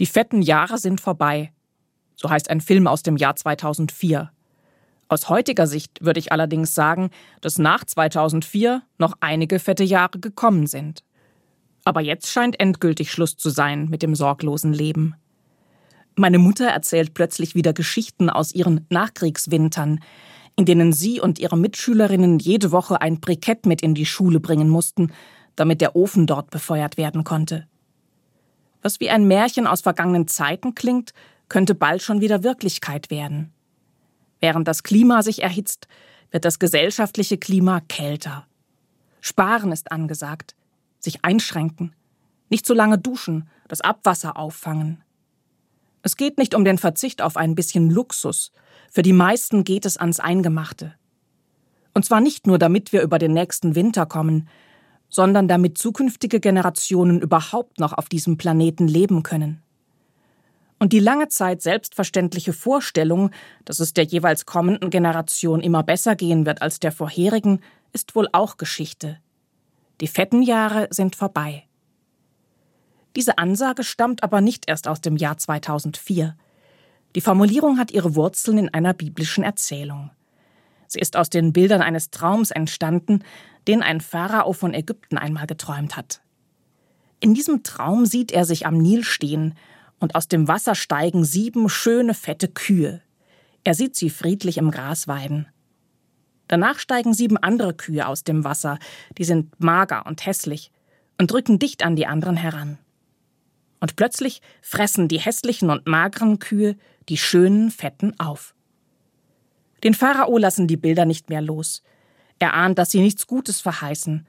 Die fetten Jahre sind vorbei. So heißt ein Film aus dem Jahr 2004. Aus heutiger Sicht würde ich allerdings sagen, dass nach 2004 noch einige fette Jahre gekommen sind. Aber jetzt scheint endgültig Schluss zu sein mit dem sorglosen Leben. Meine Mutter erzählt plötzlich wieder Geschichten aus ihren Nachkriegswintern, in denen sie und ihre Mitschülerinnen jede Woche ein Brikett mit in die Schule bringen mussten, damit der Ofen dort befeuert werden konnte. Was wie ein Märchen aus vergangenen Zeiten klingt, könnte bald schon wieder Wirklichkeit werden. Während das Klima sich erhitzt, wird das gesellschaftliche Klima kälter. Sparen ist angesagt, sich einschränken, nicht zu lange duschen, das Abwasser auffangen. Es geht nicht um den Verzicht auf ein bisschen Luxus, für die meisten geht es ans Eingemachte. Und zwar nicht nur, damit wir über den nächsten Winter kommen, sondern damit zukünftige Generationen überhaupt noch auf diesem Planeten leben können. Und die lange Zeit selbstverständliche Vorstellung, dass es der jeweils kommenden Generation immer besser gehen wird als der vorherigen, ist wohl auch Geschichte. Die fetten Jahre sind vorbei. Diese Ansage stammt aber nicht erst aus dem Jahr 2004. Die Formulierung hat ihre Wurzeln in einer biblischen Erzählung. Sie ist aus den Bildern eines Traums entstanden, den ein Pharao von Ägypten einmal geträumt hat. In diesem Traum sieht er sich am Nil stehen, und aus dem Wasser steigen sieben schöne fette Kühe. Er sieht sie friedlich im Gras weiden. Danach steigen sieben andere Kühe aus dem Wasser, die sind mager und hässlich, und drücken dicht an die anderen heran. Und plötzlich fressen die hässlichen und mageren Kühe die schönen Fetten auf. Den Pharao lassen die Bilder nicht mehr los. Er ahnt, dass sie nichts Gutes verheißen.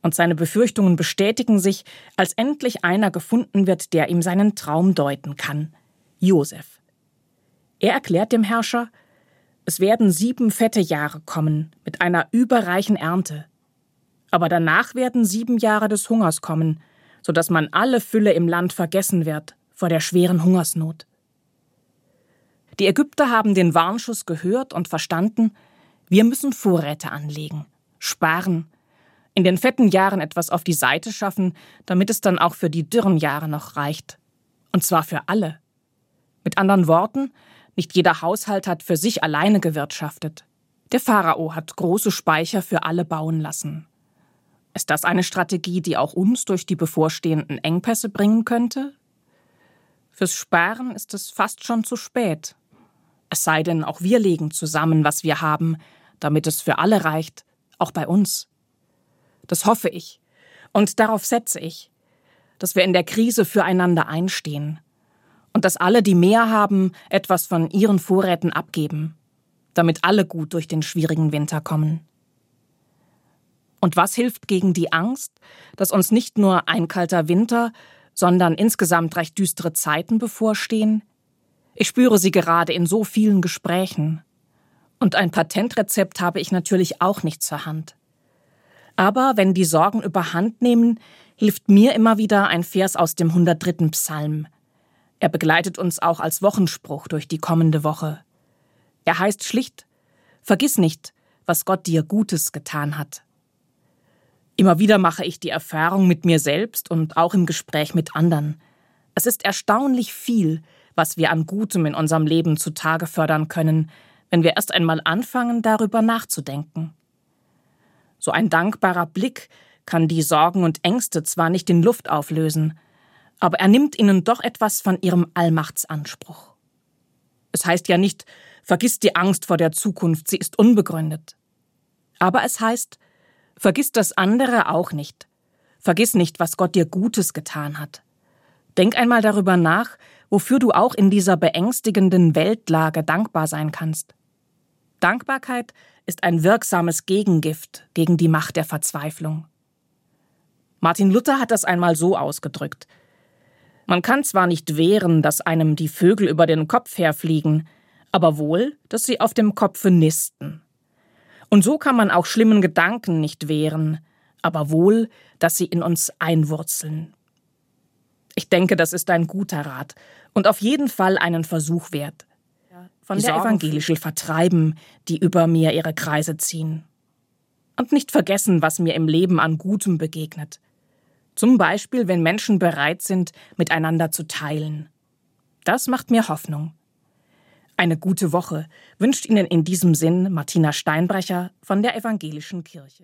Und seine Befürchtungen bestätigen sich, als endlich einer gefunden wird, der ihm seinen Traum deuten kann. Josef. Er erklärt dem Herrscher, es werden sieben fette Jahre kommen, mit einer überreichen Ernte. Aber danach werden sieben Jahre des Hungers kommen, so dass man alle Fülle im Land vergessen wird vor der schweren Hungersnot. Die Ägypter haben den Warnschuss gehört und verstanden, wir müssen Vorräte anlegen, sparen, in den fetten Jahren etwas auf die Seite schaffen, damit es dann auch für die dürren Jahre noch reicht. Und zwar für alle. Mit anderen Worten, nicht jeder Haushalt hat für sich alleine gewirtschaftet. Der Pharao hat große Speicher für alle bauen lassen. Ist das eine Strategie, die auch uns durch die bevorstehenden Engpässe bringen könnte? Fürs Sparen ist es fast schon zu spät. Es sei denn, auch wir legen zusammen, was wir haben, damit es für alle reicht, auch bei uns. Das hoffe ich. Und darauf setze ich, dass wir in der Krise füreinander einstehen und dass alle, die mehr haben, etwas von ihren Vorräten abgeben, damit alle gut durch den schwierigen Winter kommen. Und was hilft gegen die Angst, dass uns nicht nur ein kalter Winter, sondern insgesamt recht düstere Zeiten bevorstehen? Ich spüre sie gerade in so vielen Gesprächen. Und ein Patentrezept habe ich natürlich auch nicht zur Hand. Aber wenn die Sorgen überhand nehmen, hilft mir immer wieder ein Vers aus dem 103. Psalm. Er begleitet uns auch als Wochenspruch durch die kommende Woche. Er heißt schlicht Vergiss nicht, was Gott dir Gutes getan hat. Immer wieder mache ich die Erfahrung mit mir selbst und auch im Gespräch mit anderen. Es ist erstaunlich viel, was wir an Gutem in unserem Leben zutage fördern können, wenn wir erst einmal anfangen, darüber nachzudenken. So ein dankbarer Blick kann die Sorgen und Ängste zwar nicht in Luft auflösen, aber er nimmt ihnen doch etwas von ihrem Allmachtsanspruch. Es heißt ja nicht, vergiss die Angst vor der Zukunft, sie ist unbegründet. Aber es heißt, vergiss das andere auch nicht. Vergiss nicht, was Gott dir Gutes getan hat. Denk einmal darüber nach, wofür du auch in dieser beängstigenden Weltlage dankbar sein kannst. Dankbarkeit ist ein wirksames Gegengift gegen die Macht der Verzweiflung. Martin Luther hat das einmal so ausgedrückt. Man kann zwar nicht wehren, dass einem die Vögel über den Kopf herfliegen, aber wohl, dass sie auf dem Kopfe nisten. Und so kann man auch schlimmen Gedanken nicht wehren, aber wohl, dass sie in uns einwurzeln. Ich denke, das ist ein guter Rat und auf jeden Fall einen Versuch wert. Von die der evangelischen vertreiben, die über mir ihre Kreise ziehen. Und nicht vergessen, was mir im Leben an Gutem begegnet. Zum Beispiel, wenn Menschen bereit sind, miteinander zu teilen. Das macht mir Hoffnung. Eine gute Woche wünscht Ihnen in diesem Sinn Martina Steinbrecher von der Evangelischen Kirche.